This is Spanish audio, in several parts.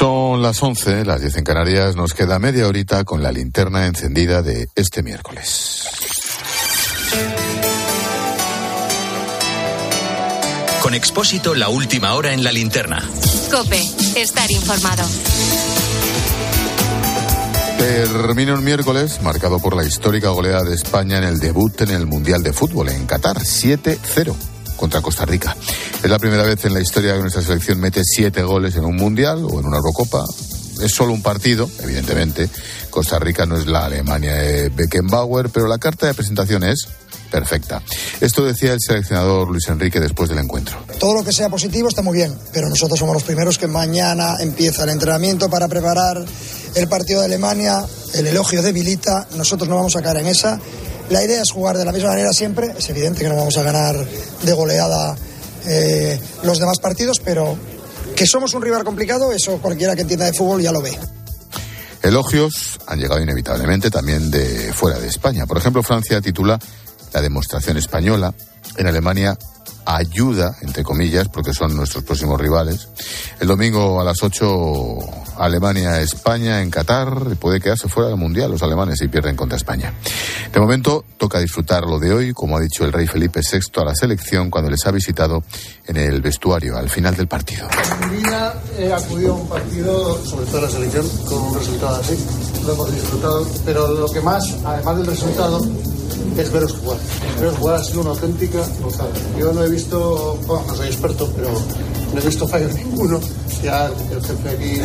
Son las 11, las 10 en Canarias. Nos queda media horita con la linterna encendida de este miércoles. Con Expósito, la última hora en la linterna. Cope, estar informado. Termina un miércoles marcado por la histórica goleada de España en el debut en el Mundial de Fútbol en Qatar, 7-0 contra Costa Rica. Es la primera vez en la historia que nuestra selección mete siete goles en un Mundial o en una Eurocopa. Es solo un partido, evidentemente. Costa Rica no es la Alemania de Beckenbauer, pero la carta de presentación es perfecta. Esto decía el seleccionador Luis Enrique después del encuentro. Todo lo que sea positivo está muy bien, pero nosotros somos los primeros que mañana empieza el entrenamiento para preparar el partido de Alemania. El elogio debilita, nosotros no vamos a caer en esa. La idea es jugar de la misma manera siempre. Es evidente que no vamos a ganar de goleada eh, los demás partidos, pero que somos un rival complicado, eso cualquiera que entienda de fútbol ya lo ve. Elogios han llegado inevitablemente también de fuera de España. Por ejemplo, Francia titula la demostración española. En Alemania ayuda, entre comillas, porque son nuestros próximos rivales. El domingo a las 8, Alemania-España en Qatar. Puede quedarse fuera del Mundial los alemanes si pierden contra España. De momento, toca disfrutar lo de hoy, como ha dicho el rey Felipe VI a la selección cuando les ha visitado en el vestuario al final del partido. En mi vida he acudido a un partido, sobre todo la selección, con un resultado así. Lo hemos disfrutado, pero lo que más, además del resultado, es veros jugar. Veros jugar ha sido una auténtica gozada. Yo no he visto, bueno, no soy experto, pero no he visto fallos ninguno. Ya el jefe aquí.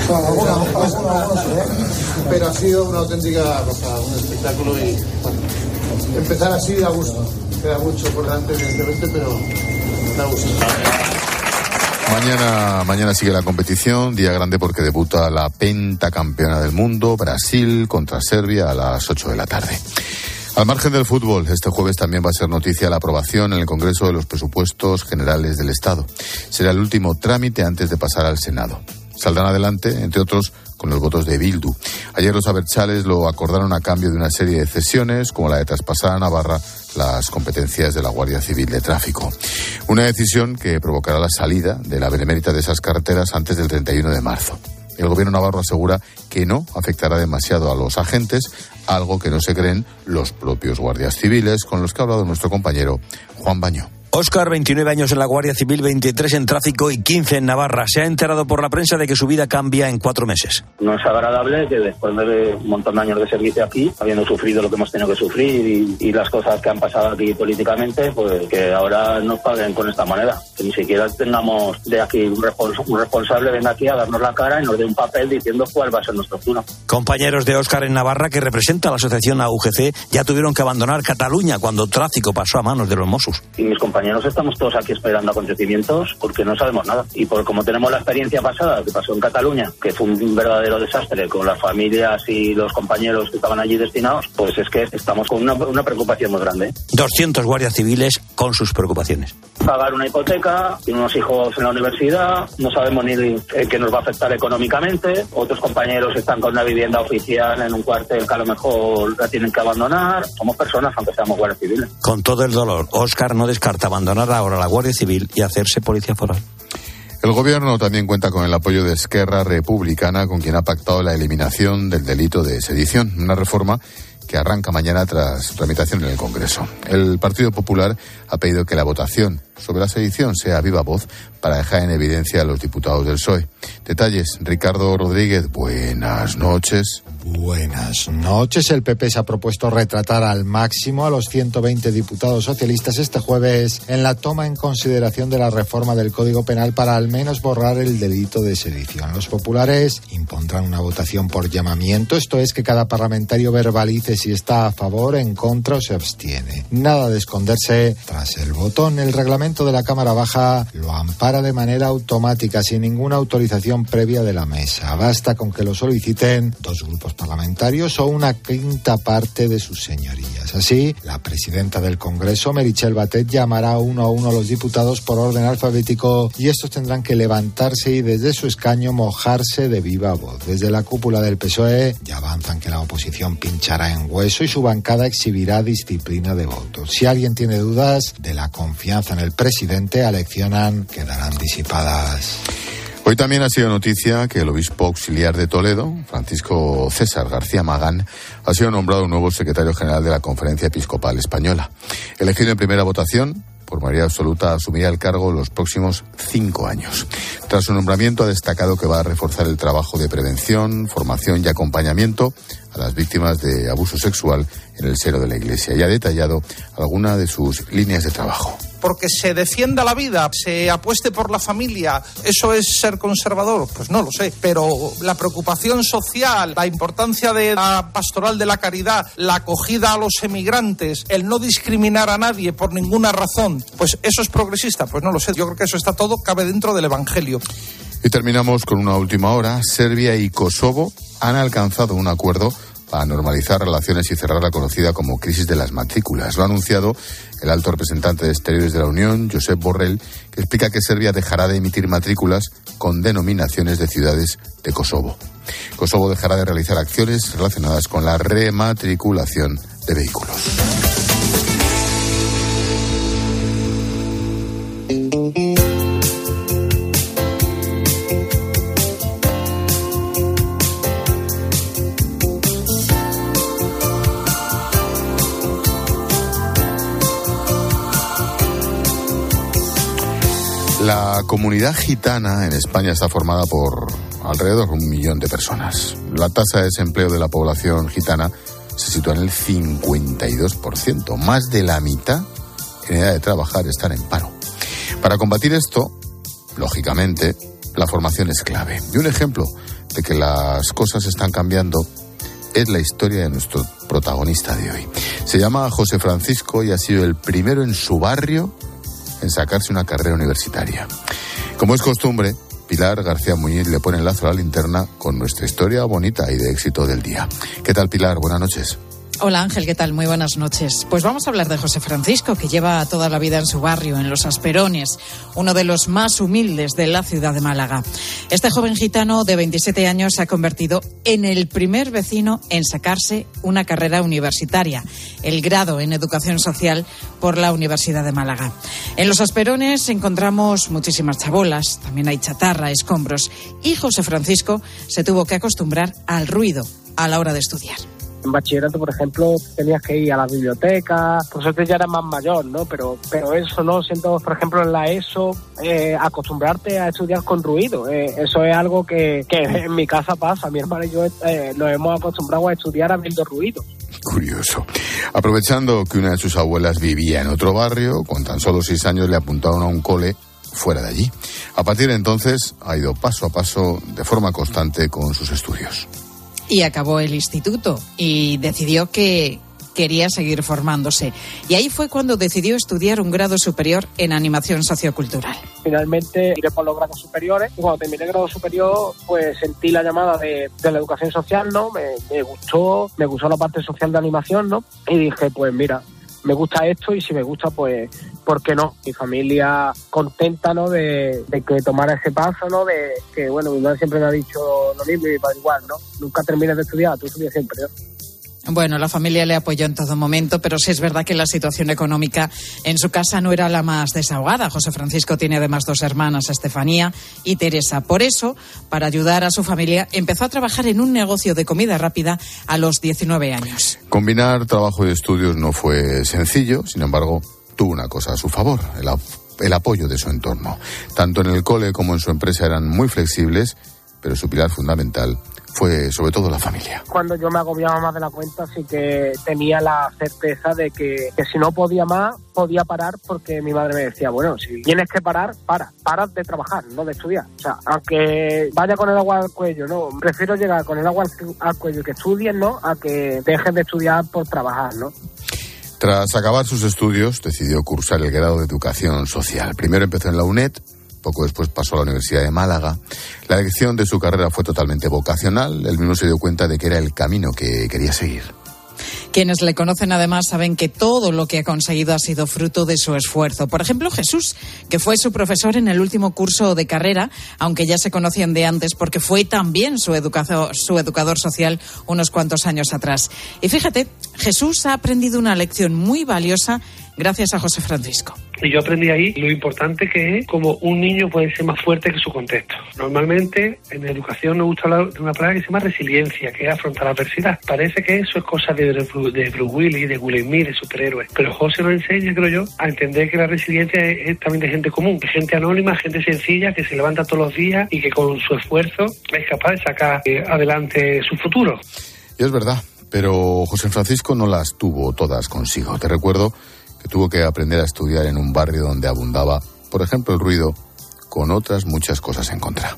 pero ha sido una auténtica gozada, un espectáculo y bueno, empezar así da gusto. Queda mucho por delante, evidentemente, pero da gusto. Mañana, mañana sigue la competición, día grande porque debuta la pentacampeona del mundo, Brasil contra Serbia a las 8 de la tarde. Al margen del fútbol, este jueves también va a ser noticia la aprobación en el Congreso de los Presupuestos Generales del Estado. Será el último trámite antes de pasar al Senado. Saldrán adelante, entre otros, con los votos de Bildu. Ayer los abertzales lo acordaron a cambio de una serie de cesiones, como la de traspasar a Navarra las competencias de la Guardia Civil de Tráfico. Una decisión que provocará la salida de la benemérita de esas carreteras antes del 31 de marzo. El gobierno navarro asegura que no afectará demasiado a los agentes, algo que no se creen los propios guardias civiles con los que ha hablado nuestro compañero Juan Baño. Oscar, 29 años en la Guardia Civil, 23 en tráfico y 15 en Navarra. Se ha enterado por la prensa de que su vida cambia en cuatro meses. No es agradable que después de un montón de años de servicio aquí, habiendo sufrido lo que hemos tenido que sufrir y, y las cosas que han pasado aquí políticamente, pues que ahora nos paguen con esta manera. Que ni siquiera tengamos de aquí un, respons un responsable venga aquí a darnos la cara y nos dé un papel diciendo cuál va a ser nuestro turno. Compañeros de Oscar en Navarra, que representa a la asociación AUGC, ya tuvieron que abandonar Cataluña cuando tráfico pasó a manos de los Mossos. Y mis compañeros estamos todos aquí esperando acontecimientos porque no sabemos nada. Y por como tenemos la experiencia pasada que pasó en Cataluña, que fue un verdadero desastre con las familias y los compañeros que estaban allí destinados, pues es que estamos con una, una preocupación muy grande. 200 guardias civiles con sus preocupaciones. Pagar una hipoteca, unos hijos en la universidad, no sabemos ni eh, qué nos va a afectar económicamente. Otros compañeros están con una vivienda oficial en un cuartel que a lo mejor la tienen que abandonar. Somos personas, aunque seamos guardias civiles. Con todo el dolor, Oscar no descarta abandonar ahora la Guardia Civil y hacerse policía foral. El gobierno también cuenta con el apoyo de Esquerra Republicana, con quien ha pactado la eliminación del delito de sedición, una reforma que arranca mañana tras tramitación en el Congreso. El Partido Popular ha pedido que la votación sobre la sedición sea viva voz para dejar en evidencia a los diputados del PSOE. Detalles, Ricardo Rodríguez, buenas noches. Buenas noches. El PP se ha propuesto retratar al máximo a los 120 diputados socialistas este jueves en la toma en consideración de la reforma del Código Penal para al menos borrar el delito de sedición. Los populares impondrán una votación por llamamiento, esto es que cada parlamentario verbalice si está a favor, en contra o se abstiene. Nada de esconderse tras el botón. El reglamento de la Cámara Baja lo ampara de manera automática, sin ninguna autorización previa de la mesa. Basta con que lo soliciten dos grupos parlamentarios o una quinta parte de sus señorías. Así, la presidenta del Congreso, Merichel Batet, llamará uno a uno a los diputados por orden alfabético y estos tendrán que levantarse y desde su escaño mojarse de viva voz. Desde la cúpula del PSOE ya avanzan que la oposición pinchará en hueso y su bancada exhibirá disciplina de votos. Si alguien tiene dudas de la confianza en el presidente, aleccionan quedarán disipadas. Hoy también ha sido noticia que el obispo auxiliar de Toledo, Francisco César García Magán, ha sido nombrado nuevo secretario general de la Conferencia Episcopal Española. Elegido en primera votación, por mayoría absoluta, asumirá el cargo los próximos cinco años. Tras su nombramiento, ha destacado que va a reforzar el trabajo de prevención, formación y acompañamiento a las víctimas de abuso sexual en el seno de la Iglesia y ha detallado algunas de sus líneas de trabajo porque se defienda la vida, se apueste por la familia, ¿eso es ser conservador? Pues no lo sé, pero la preocupación social, la importancia de la pastoral de la caridad, la acogida a los emigrantes, el no discriminar a nadie por ninguna razón, pues eso es progresista, pues no lo sé, yo creo que eso está todo, cabe dentro del Evangelio. Y terminamos con una última hora. Serbia y Kosovo han alcanzado un acuerdo para normalizar relaciones y cerrar la conocida como crisis de las matrículas. Lo ha anunciado el alto representante de Exteriores de la Unión, Josep Borrell, que explica que Serbia dejará de emitir matrículas con denominaciones de ciudades de Kosovo. Kosovo dejará de realizar acciones relacionadas con la rematriculación de vehículos. Comunidad gitana en España está formada por alrededor de un millón de personas. La tasa de desempleo de la población gitana se sitúa en el 52%. Más de la mitad en edad de trabajar están en paro. Para combatir esto, lógicamente, la formación es clave. Y un ejemplo de que las cosas están cambiando es la historia de nuestro protagonista de hoy. Se llama José Francisco y ha sido el primero en su barrio en sacarse una carrera universitaria. Como es costumbre, Pilar García Muñiz le pone el lazo a la linterna con nuestra historia bonita y de éxito del día. ¿Qué tal, Pilar? Buenas noches. Hola Ángel, ¿qué tal? Muy buenas noches. Pues vamos a hablar de José Francisco, que lleva toda la vida en su barrio, en Los Asperones, uno de los más humildes de la ciudad de Málaga. Este joven gitano de 27 años se ha convertido en el primer vecino en sacarse una carrera universitaria, el grado en educación social por la Universidad de Málaga. En Los Asperones encontramos muchísimas chabolas, también hay chatarra, escombros, y José Francisco se tuvo que acostumbrar al ruido a la hora de estudiar en bachillerato, por ejemplo, tenías que ir a la biblioteca, por suerte ya era más mayor, ¿no? Pero, pero eso, ¿no? Siento, por ejemplo, en la ESO, eh, acostumbrarte a estudiar con ruido. Eh, eso es algo que, que, en mi casa pasa. Mi hermana y yo eh, nos hemos acostumbrado a estudiar habiendo ruido. Curioso. Aprovechando que una de sus abuelas vivía en otro barrio, con tan solo seis años le apuntaron a un cole fuera de allí. A partir de entonces ha ido paso a paso de forma constante con sus estudios y acabó el instituto y decidió que quería seguir formándose. Y ahí fue cuando decidió estudiar un grado superior en animación sociocultural. Finalmente iré por los grados superiores y cuando terminé el grado superior pues sentí la llamada de, la educación social, ¿no? Me, me, gustó, me gustó la parte social de animación, ¿no? Y dije pues mira, me gusta esto y si me gusta, pues, ¿por qué no? Mi familia contenta, ¿no? De, que tomara ese paso, ¿no? De que, bueno, mi madre siempre me ha dicho lo mismo y mi padre igual, ¿no? Nunca termines de estudiar, tú estudias siempre, ¿no? Bueno, la familia le apoyó en todo momento, pero sí es verdad que la situación económica en su casa no era la más desahogada. José Francisco tiene además dos hermanas, Estefanía y Teresa. Por eso, para ayudar a su familia, empezó a trabajar en un negocio de comida rápida a los 19 años. Combinar trabajo y estudios no fue sencillo, sin embargo, tuvo una cosa a su favor, el, el apoyo de su entorno. Tanto en el cole como en su empresa eran muy flexibles, pero su pilar fundamental fue sobre todo la familia. Cuando yo me agobiaba más de la cuenta, sí que tenía la certeza de que, si no podía más, podía parar porque mi madre me decía, bueno, si tienes que parar, para, para de trabajar, no de estudiar. O sea, aunque vaya con el agua al cuello, no, prefiero llegar con el agua al cuello que estudien, ¿no? A que dejen de estudiar por trabajar, ¿no? Tras acabar sus estudios, decidió cursar el grado de Educación Social. Primero empezó en la UNED, poco después pasó a la Universidad de Málaga. La elección de su carrera fue totalmente vocacional. Él mismo se dio cuenta de que era el camino que quería seguir. Quienes le conocen además saben que todo lo que ha conseguido ha sido fruto de su esfuerzo. Por ejemplo, Jesús, que fue su profesor en el último curso de carrera, aunque ya se conocían de antes porque fue también su educador, su educador social unos cuantos años atrás. Y fíjate, Jesús ha aprendido una lección muy valiosa gracias a José Francisco. Y yo aprendí ahí lo importante que es como un niño puede ser más fuerte que su contexto. Normalmente en educación nos gusta hablar de una palabra que se llama resiliencia, que es afrontar la adversidad. Parece que eso es cosa de, de Bruce Willis, de Will Smith, de superhéroes. Pero José nos enseña, creo yo, a entender que la resiliencia es, también de gente común, de gente anónima, gente sencilla, que se levanta todos los días y que con su esfuerzo es capaz de sacar eh, adelante su futuro. Y es verdad, pero José Francisco no las tuvo todas consigo. Te recuerdo tuvo que aprender a estudiar en un barrio donde abundaba, por ejemplo, el ruido, con otras muchas cosas en contra.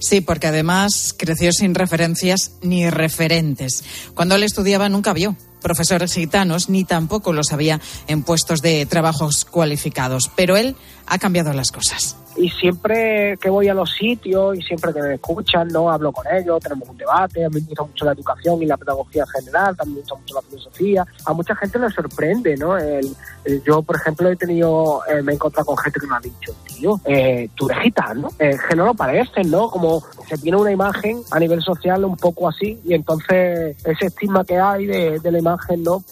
Sí, porque además creció sin referencias ni referentes. Cuando él estudiaba nunca vio profesores gitanos ni tampoco los había en puestos de trabajos cualificados. Pero él ha cambiado las cosas y siempre que voy a los sitios y siempre que me escuchan, no hablo con ellos, tenemos un debate, a mí me gusta mucho la educación y la pedagogía en general, también me gusta mucho la filosofía. A mucha gente le sorprende, ¿no? El, yo, por ejemplo, he tenido, eh, me he encontrado con gente que me ha dicho, tío, eh, tú eres gitano, eh, que no lo parecen, ¿no? Como se tiene una imagen a nivel social un poco así y entonces ese estigma que hay de, de la imagen, ¿no?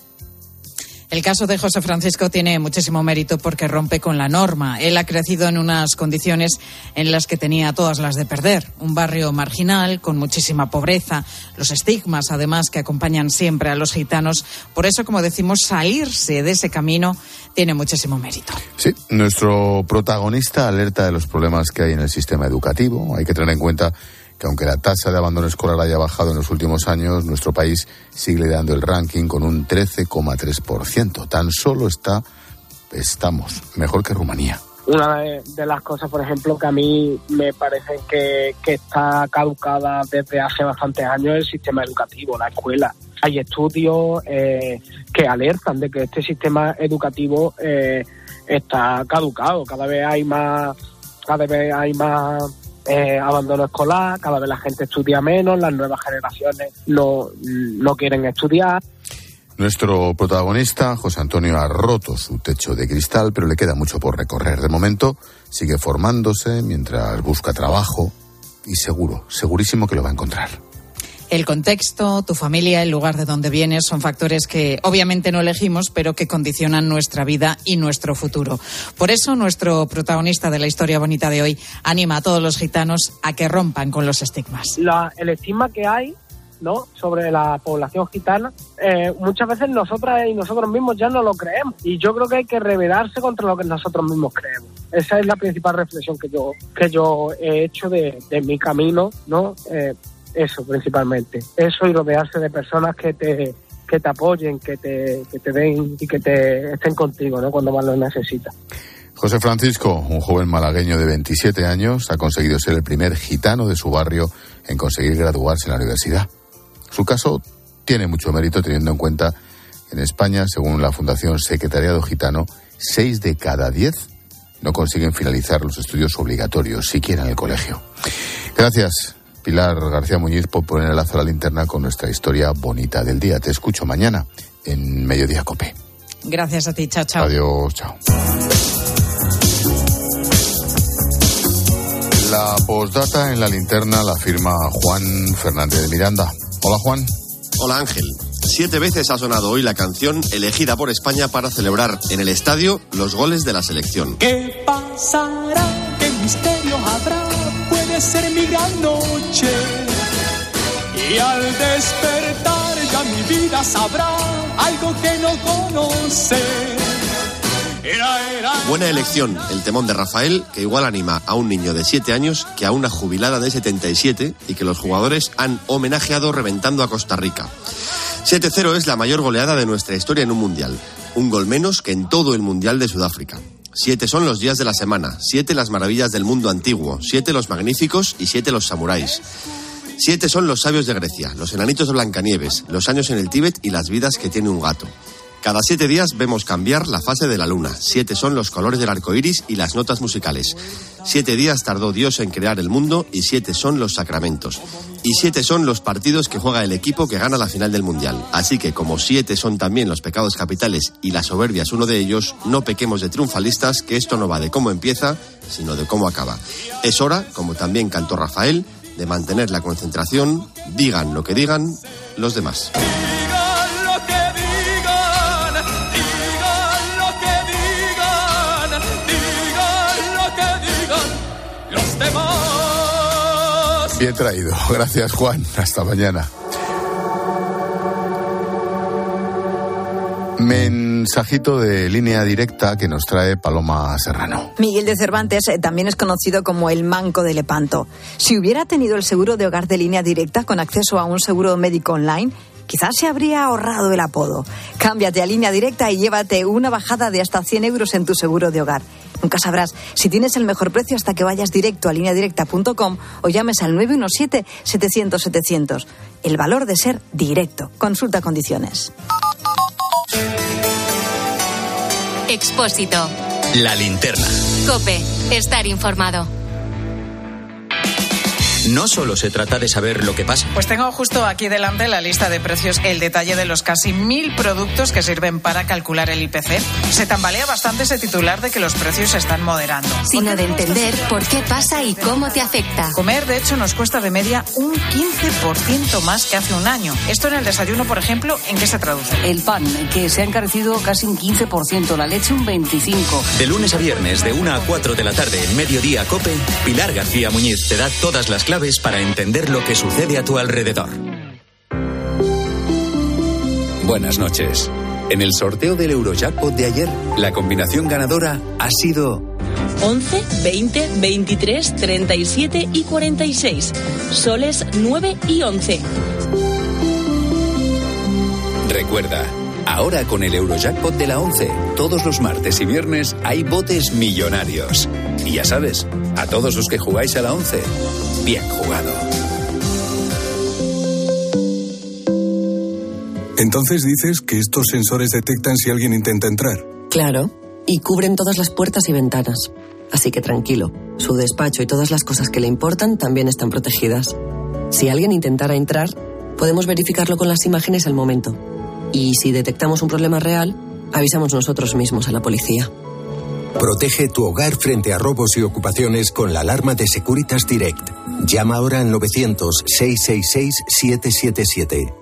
El caso de José Francisco tiene muchísimo mérito porque rompe con la norma. Él ha crecido en unas condiciones en las que tenía todas las de perder. Un barrio marginal, con muchísima pobreza, los estigmas además que acompañan siempre a los gitanos. Por eso, como decimos, salirse de ese camino tiene muchísimo mérito. Sí, nuestro protagonista alerta de los problemas que hay en el sistema educativo. Hay que tener en cuenta que aunque la tasa de abandono escolar haya bajado en los últimos años, nuestro país sigue dando el ranking con un 13,3%. Tan solo está, estamos mejor que Rumanía. Una de, las cosas, por ejemplo, que a mí me parece que, está caducada desde hace bastantes años el sistema educativo, la escuela. Hay estudios eh, que alertan de que este sistema educativo eh, está caducado. Cada vez hay más, cada vez hay más eh, abandono escolar, cada vez la gente estudia menos, las nuevas generaciones no, no quieren estudiar. Nuestro protagonista, José Antonio, ha roto su techo de cristal, pero le queda mucho por recorrer. De momento sigue formándose mientras busca trabajo y seguro, segurísimo que lo va a encontrar. El contexto, tu familia, el lugar de donde vienes son factores que obviamente no elegimos, pero que condicionan nuestra vida y nuestro futuro. Por eso nuestro protagonista de la historia bonita de hoy anima a todos los gitanos a que rompan con los estigmas. el estigma que hay ¿no? sobre la población gitana, eh, muchas veces nosotras y nosotros mismos ya no lo creemos. Y yo creo que hay que rebelarse contra lo que nosotros mismos creemos. Esa es la principal reflexión que yo, que yo he hecho de, mi camino, ¿no? Eh, eso principalmente. Eso y rodearse de personas que te, que te apoyen, que te, que te den y que te estén contigo ¿no? cuando más lo necesitas. José Francisco, un joven malagueño de 27 años, ha conseguido ser el primer gitano de su barrio en conseguir graduarse en la universidad. Su caso tiene mucho mérito teniendo en cuenta que en España, según la Fundación Secretariado Gitano, 6 de cada 10 no consiguen finalizar los estudios obligatorios, siquiera en el colegio. Gracias. Pilar García Muñiz por poner el lazo a la linterna con nuestra historia bonita del día. Te escucho mañana en Mediodía Cope. Gracias a ti, chao, chao. Adiós, chao. La postdata en la linterna la firma Juan Fernández de Miranda. Hola, Juan. Hola, Ángel. Siete veces ha sonado hoy la canción elegida por España para celebrar en el estadio los goles de la selección. ¿Qué pasará? ¿Qué misterio? Ser mi gran noche. Y al despertar ya mi vida sabrá algo que no conoce. Buena elección, el temón de Rafael, que igual anima a un niño de 7 años que a una jubilada de 77 y que los jugadores han homenajeado reventando a Costa Rica. 7-0 es la mayor goleada de nuestra historia en un mundial, un gol menos que en todo el mundial de Sudáfrica. Siete son los días de la semana, siete las maravillas del mundo antiguo, siete los magníficos y siete los samuráis. Siete son los sabios de Grecia, los enanitos de Blancanieves, los años en el Tíbet y las vidas que tiene un gato. Cada siete días vemos cambiar la fase de la luna. Siete son los colores del arco iris y las notas musicales. Siete días tardó Dios en crear el mundo y siete son los sacramentos. Y siete son los partidos que juega el equipo que gana la final del mundial. Así que, como siete son también los pecados capitales y la soberbia es uno de ellos, no pequemos de triunfalistas, que esto no va de cómo empieza, sino de cómo acaba. Es hora, como también cantó Rafael, de mantener la concentración, digan lo que digan los demás. Bien traído. Gracias, Juan. Hasta mañana. Mensajito de línea directa que nos trae Paloma Serrano. Miguel de Cervantes eh, también es conocido como el manco de Lepanto. Si hubiera tenido el seguro de hogar de línea directa con acceso a un seguro médico online, quizás se habría ahorrado el apodo. Cámbiate a línea directa y llévate una bajada de hasta 100 euros en tu seguro de hogar. Nunca sabrás si tienes el mejor precio hasta que vayas directo a lineadirecta.com o llames al 917-700-700. El valor de ser directo. Consulta condiciones. Expósito. La linterna. Cope. Estar informado. No solo se trata de saber lo que pasa. Pues tengo justo aquí delante la lista de precios, el detalle de los casi mil productos que sirven para calcular el IPC. Se tambalea bastante ese titular de que los precios se están moderando. Sino de entender por qué pasa y cómo te afecta. Comer, de hecho, nos cuesta de media un 15% más que hace un año. Esto en el desayuno, por ejemplo, ¿en qué se traduce? El pan, que se ha encarecido casi un 15%, la leche un 25%. De lunes a viernes, de 1 a 4 de la tarde, en Mediodía Cope, Pilar García Muñiz te da todas las claves para entender lo que sucede a tu alrededor. Buenas noches. En el sorteo del Eurojackpot de ayer, la combinación ganadora ha sido 11, 20, 23, 37 y 46. Soles 9 y 11. Recuerda, ahora con el Eurojackpot de la 11, todos los martes y viernes hay botes millonarios. Y ya sabes, a todos los que jugáis a la 11, bien jugado. Entonces dices que estos sensores detectan si alguien intenta entrar. Claro, y cubren todas las puertas y ventanas. Así que tranquilo, su despacho y todas las cosas que le importan también están protegidas. Si alguien intentara entrar, podemos verificarlo con las imágenes al momento. Y si detectamos un problema real, avisamos nosotros mismos a la policía. Protege tu hogar frente a robos y ocupaciones con la alarma de Securitas Direct. Llama ahora al 900-666-777.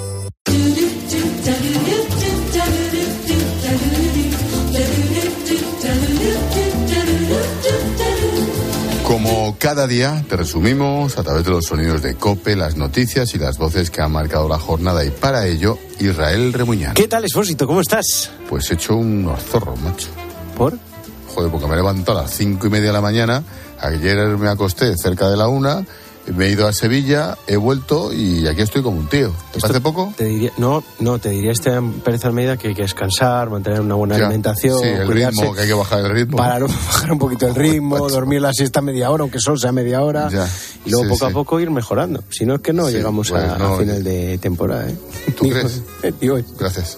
Como cada día, te resumimos a través de los sonidos de COPE, las noticias y las voces que han marcado la jornada. Y para ello, Israel Remuñán. ¿Qué tal, Esfósito? ¿Cómo estás? Pues he hecho un zorro, macho. ¿Por? Joder, porque me levanto a las cinco y media de la mañana. Ayer me acosté cerca de la una. Me he ido a Sevilla, he vuelto y aquí estoy como un tío. ¿Te parece poco? Te diría, no, no, te diría este Pérez Almeida que hay que descansar, mantener una buena Ya. alimentación. Sí, el cuidarse, ritmo, que hay que bajar el ritmo. Para bajar un poquito el ritmo, dormir la siesta media hora, aunque solo sea media hora. Ya. Y luego Sí, poco sí. a poco ir mejorando. Si no es que no llegamos pues a, no, a final de temporada. ¿eh? ¿Tú crees? Digo, Gracias.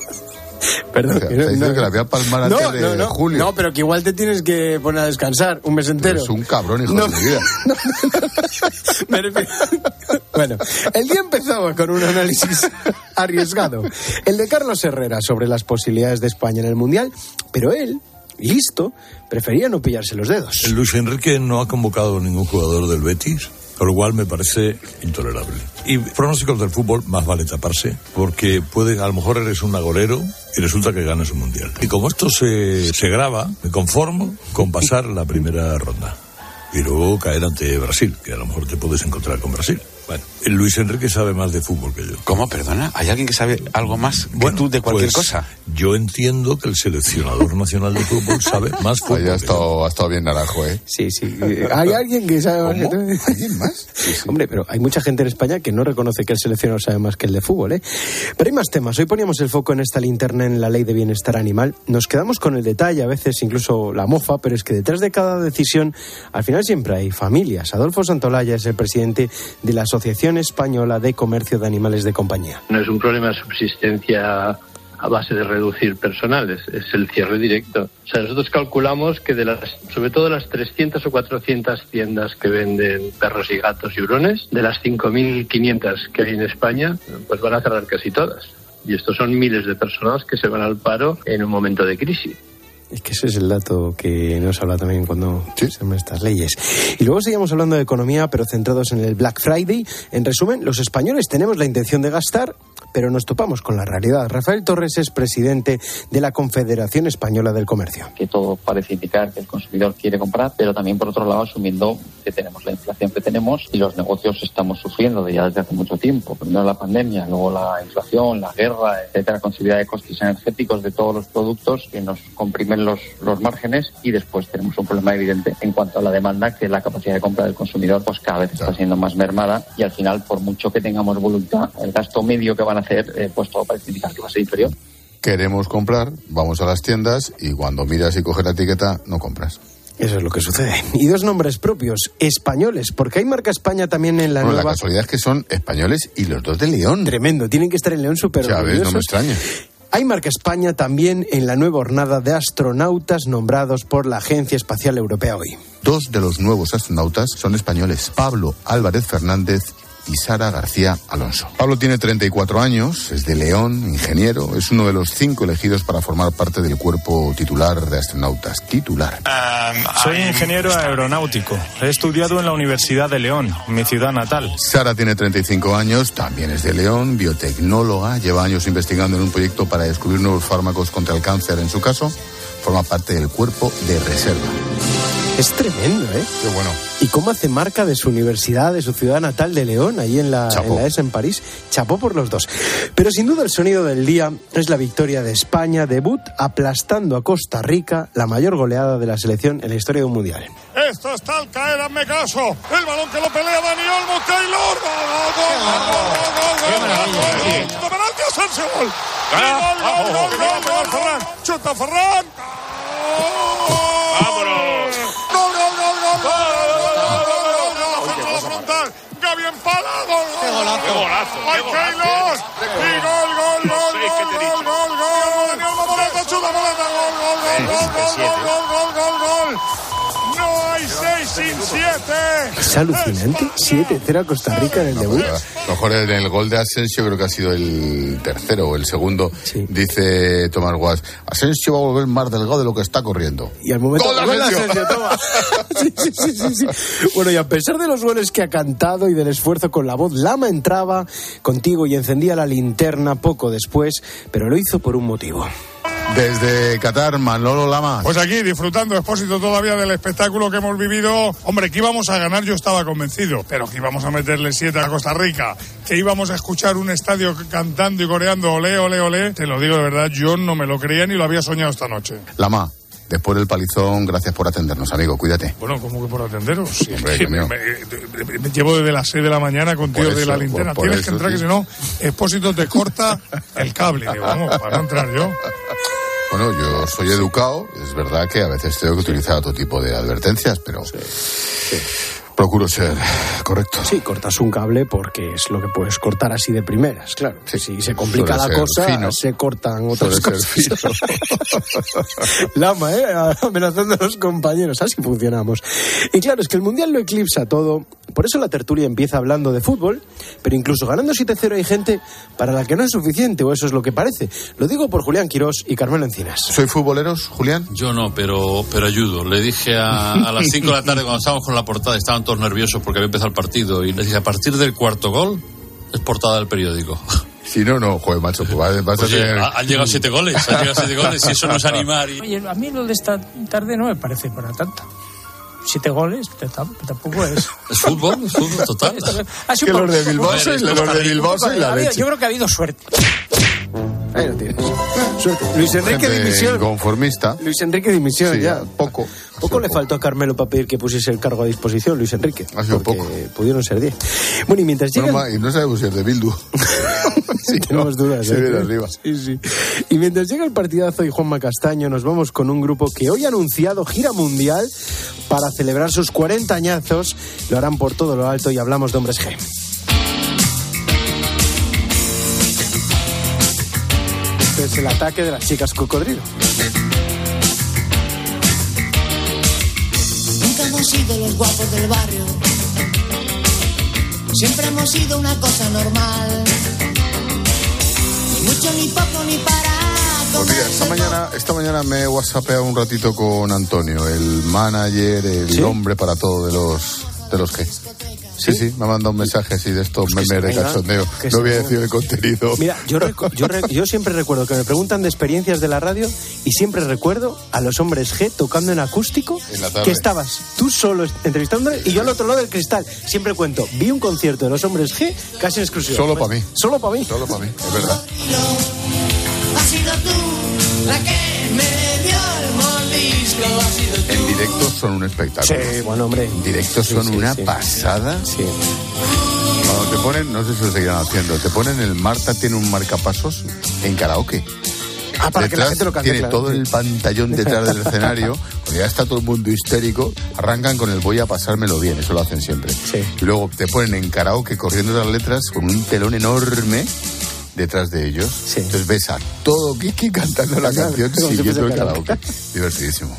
Perdón. O sea, no- no- que la voy a palmar no, antes de julio. No, pero que igual te tienes que poner a descansar un mes entero. Es un cabrón, hijo No. de mi vida. Me refiero- Bueno, el día empezaba con un análisis arriesgado. El de Carlos Herrera sobre las posibilidades de España en el Mundial, pero él, listo, prefería no pillarse los dedos. Luis Enrique no ha convocado ningún jugador del Betis, lo cual me parece intolerable. Y pronósticos del fútbol, más vale taparse, porque puede, a lo mejor eres un agorero y resulta que ganas un mundial. Y como esto se, se graba, me conformo con pasar la primera ronda. Y luego caer ante Brasil, que a lo mejor te puedes encontrar con Brasil. Bueno, Luis Enrique sabe más de fútbol que yo. ¿Cómo? Perdona. ¿Hay alguien que sabe algo más que tú de cualquier Pues, cosa? Yo entiendo que el seleccionador nacional de fútbol sabe más fútbol. Ahí ha estado, ha estado bien naranjo, ¿eh? Sí, sí. ¿Hay alguien que sabe más que tú? ¿Alguien más? Hombre, pero hay mucha gente en España que no reconoce que el seleccionador sabe más que el de fútbol, ¿eh? Pero hay más temas. Hoy poníamos el foco en esta linterna en la ley de bienestar animal. Nos quedamos con el detalle, a veces incluso la mofa, pero es que detrás de cada decisión, al final siempre hay familias. Adolfo Santolaya es el presidente de la Asociación Española de Comercio de Animales de Compañía. No es un problema de subsistencia a base de reducir personal, es, es el cierre directo. O sea, nosotros calculamos que de las, sobre todo las 300 o 400 tiendas que venden perros y gatos y hurones, de las 5.500 que hay en España, pues van a cerrar casi todas. Y estos son miles de personas que se van al paro en un momento de crisis. Es que ese es el dato que nos habla también cuando se hacen estas leyes. Y luego seguimos hablando de economía, pero centrados en el Black Friday. En resumen, los españoles tenemos la intención de gastar, pero nos topamos con la realidad. Rafael Torres es presidente de la Confederación Española del Comercio. Que todo parece indicar que el consumidor quiere comprar, pero también por otro lado asumiendo que tenemos la inflación que tenemos y los negocios estamos sufriendo de ya desde hace mucho tiempo. Primero la pandemia, luego la inflación, la guerra, etcétera, con subida de costes energéticos de todos los productos que nos comprimen los, los márgenes y después tenemos un problema evidente en cuanto a la demanda, que la capacidad de compra del consumidor pues cada vez está siendo más mermada y al final, por mucho que tengamos voluntad, el gasto medio que van a hacer, eh, pues todo parece indicar que va a ser inferior. Queremos comprar, vamos a las tiendas y cuando miras y coges la etiqueta, no compras. Eso es lo que sucede. Y dos nombres propios, españoles, porque hay marca España también en la Bueno, nueva... la casualidad es que son españoles y los dos de León. Tremendo, tienen que estar en León súper Ya ves, no me extraña. Hay marca España también en la nueva hornada de astronautas nombrados por la Agencia Espacial Europea hoy. Dos de los nuevos astronautas son españoles, Pablo Álvarez Fernández y Sara García Alonso. Pablo tiene 34 años, es de León, ingeniero, es uno de los cinco elegidos para formar parte del cuerpo titular de astronautas. Titular. Soy ingeniero aeronáutico. He estudiado en la Universidad de León, mi ciudad natal. Sara tiene 35 años, también es de León, biotecnóloga, lleva años investigando en un proyecto para descubrir nuevos fármacos contra el cáncer. En su caso, forma parte del cuerpo de reserva. Es tremendo, ¿eh? Qué bueno. ¿Y cómo hace marca de su universidad, de su ciudad natal de León, ahí en la, en la ES en París? Chapó por los dos. Pero sin duda el sonido del día es la victoria de España, debut aplastando a Costa Rica, la mayor goleada de la selección en la historia de un mundial. Esto está al caer, hazme caso. El balón que lo pelea Dani Olmo, Taylor. Gol, gol, gol, gol, gol, gol, gol, gol. De penalti a Sanse, gol. Gol, gol, gol, gol, gol, Ferran. Chuta Ferran. ¡Vámonos! Gaby Empala, gol, gol. Qué golazo. Qué golazo, Ay. Y gol, gol, gol, gol, gol, gol, gol. Dani Olmo, Morata, chuta, Morata, gol, gol, gol, gol, gol, gol, gol, gol, gol. Sin siete. Es alucinante. 7-0 a Costa Rica en el debut. A lo mejor en el gol de Asensio creo que ha sido el tercero o el segundo. Dice Tomás Guas, Asensio va a volver más delgado de lo que está corriendo. Y al momento ¡Gol de ¡Gol de Asensio! Asensio, toma! Sí, sí. Bueno, y a pesar de los goles que ha cantado y del esfuerzo con la voz, Lama entraba contigo y encendía la linterna poco después, pero lo hizo por un motivo. Desde Qatar, Manolo Lama. Pues aquí disfrutando, expósito todavía del espectáculo que hemos vivido. Hombre, que íbamos a ganar, yo estaba convencido, pero que íbamos a meterle siete a Costa Rica, que íbamos a escuchar un estadio cantando y coreando ole, ole, ole. Te lo digo de verdad, yo no me lo creía ni lo había soñado esta noche. Lama, después del palizón, gracias por atendernos, amigo. Cuídate. Bueno, ¿cómo que por atenderos? Sí, Dios mío. me, me- me llevo desde las 6 de la mañana contigo de la linterna. por- por Tienes que entrar, que si no, Expósito te corta el cable. Digo, vamos, para no entrar yo. Bueno, yo soy educado, es verdad que a veces tengo que utilizar otro tipo de advertencias, pero procuro ser correcto. Sí, cortas un cable porque es lo que puedes cortar así de primeras, claro. Si se complica la cosa, fino. se cortan otras Suele cosas. Lama, ¿eh? Amenazando a los compañeros. Así funcionamos. Y claro, es que el Mundial lo eclipsa todo. Por eso la tertulia empieza hablando de fútbol, pero incluso ganando 7-0 hay gente para la que no es suficiente, o eso es lo que parece. Lo digo por Julián Quirós y Carmelo Encinas. ¿Soy futboleros, Julián? Yo no, pero, pero ayudo. Le dije a, a las 5 de la tarde cuando estábamos con la portada, estaban todos nerviosos porque había empezado el partido, y les dije, a partir del cuarto gol es portada del periódico. Si no, no, joder, macho, pues vas, vas a Oye, tener... ha- han llegado siete goles, han llegado siete goles, y eso no es animar. Y... Oye, a mí lo de esta tarde no me parece para tanto siete goles, tampoco es. Es fútbol, es fútbol total. Ah, que los de Bilbao, y la leche. Yo creo que ha habido suerte. Ahí lo tienes. Suerte. Luis Enrique Gente dimisión. Conformista. Luis Enrique dimisión Sí, ya. Poco. Poco le faltó a Carmelo para pedir que pusiese el cargo a disposición, Luis Enrique. Ha sido porque poco. Pudieron ser 10. Bueno, y mientras llega. Broma, y no sabemos si es de Bildu. Sí, tenemos dudas. se ¿eh? viene arriba. Sí, sí. Y mientras llega el partidazo y Juanma Castaño, nos vamos con un grupo que hoy ha anunciado gira mundial para celebrar sus 40 añazos. Lo harán por todo lo alto y hablamos de hombres G. es el ataque de las chicas cocodrilo. Nunca hemos sido los guapos del barrio. Siempre hemos sido una cosa normal. Mucho ni poco ni para. Pues mira, esta mañana, esta mañana me he whatsappeado un ratito con Antonio, el manager, el hombre para todo de los de los que. Sí, sí, me ha mandado un mensaje así de estos Pues memes de cachondeo. No voy a decir el contenido. Mira, yo, yo, re- yo siempre recuerdo que me preguntan de experiencias de la radio y siempre recuerdo a los hombres G tocando en acústico En la tarde. que estabas tú solo entrevistándole y yo al otro lado del cristal. Siempre cuento, vi un concierto de los hombres G casi en exclusiva. Solo para mí. Solo para mí. Solo para mí, es verdad. Has sido tú la que me En directo son un espectáculo. Sí, bueno, hombre. En directo son sí, una sí. pasada. Sí. Cuando te ponen, no sé si lo seguirán haciendo, te ponen el Marta tiene un marcapasos en karaoke. Ah, para que la Detrás gente lo cante, Tiene claro, todo sí. el pantallón detrás del escenario. Cuando ya está todo el mundo histérico, arrancan con el voy a pasármelo bien. Eso lo hacen siempre. Y luego te ponen en karaoke corriendo las letras con un telón enorme detrás de ellos. Entonces ves a todo Kiki cantando la canción si siguiendo el karaoke. Divertidísimo.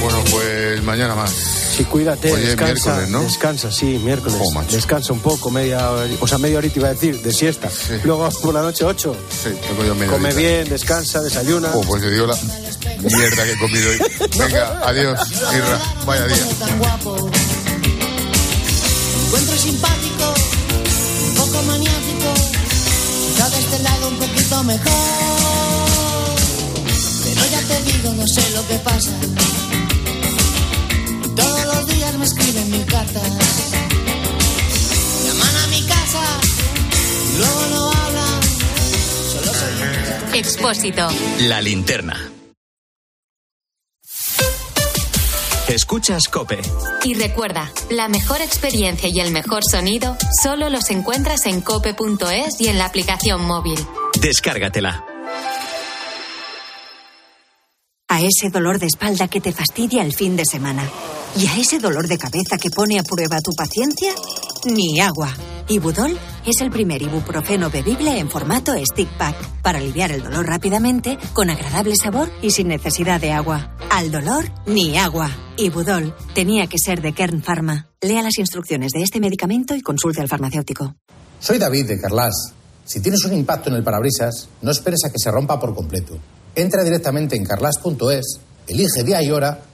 Bueno, pues mañana más. Sí, cuídate, Oye, descansa, ¿no? descansa, sí, miércoles. descansa un poco, media hora, o sea, media horita iba a decir, de siesta. Luego por la noche ocho. Sí, tengo yo media Come horita. bien, descansa, desayuna. Oh, pues te digo la mierda que he comido hoy. Venga, adiós, Irra. Vaya día. Encuentro simpático, un poco maniático. Quizá de este lado un poquito mejor. Pero ya te digo, no sé lo que pasa. Me escriben mil cartas. Llaman a mi casa, luego no hablan. Solo soy Expósito. La linterna. Escuchas Cope. Y recuerda, la mejor experiencia y el mejor sonido solo los encuentras en cope.es y en la aplicación móvil. Descárgatela. A ese dolor de espalda que te fastidia el fin de semana. Y a ese dolor de cabeza que pone a prueba tu paciencia, ni agua. Ibudol es el primer ibuprofeno bebible en formato stick pack para aliviar el dolor rápidamente, con agradable sabor y sin necesidad de agua. Al dolor, ni agua. Ibudol tenía que ser de Kern Pharma. Lea las instrucciones de este medicamento y consulte al farmacéutico. Soy David de Carlas. Si tienes un impacto en el parabrisas, no esperes a que se rompa por completo. Entra directamente en carlas.es, elige día y hora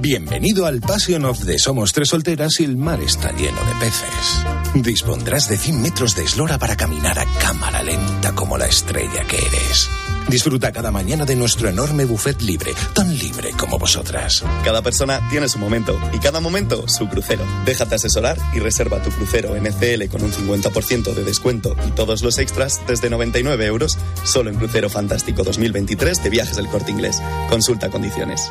Bienvenido al Passion of the Somos Tres Solteras y el mar está lleno de peces. Dispondrás de 100 metros de eslora para caminar a cámara lenta como la estrella que eres. Disfruta cada mañana de nuestro enorme buffet libre, tan libre como vosotras. Cada persona tiene su momento y cada momento su crucero. Déjate asesorar y reserva tu crucero en ECL con un 50% de descuento y todos los extras desde 99 euros solo en Crucero Fantástico 2023 de Viajes del Corte Inglés. Consulta condiciones.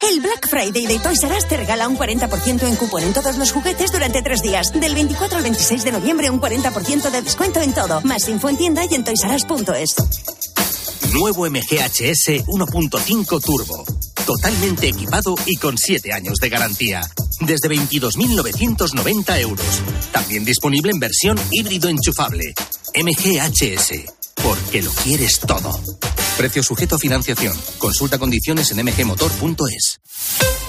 El Black Friday de Toys R Us te regala un 40% en cupón en todos los juguetes durante tres días. Del 24 al 26 de noviembre, un 40% de descuento en todo. Más info en tienda y en toysrs.es. Nuevo MGHS 1.5 Turbo. Totalmente equipado y con 7 años de garantía. Desde 22.990 euros. También disponible en versión híbrido enchufable. MGHS. Porque lo quieres todo. Precio sujeto a financiación. Consulta condiciones en mgmotor.es.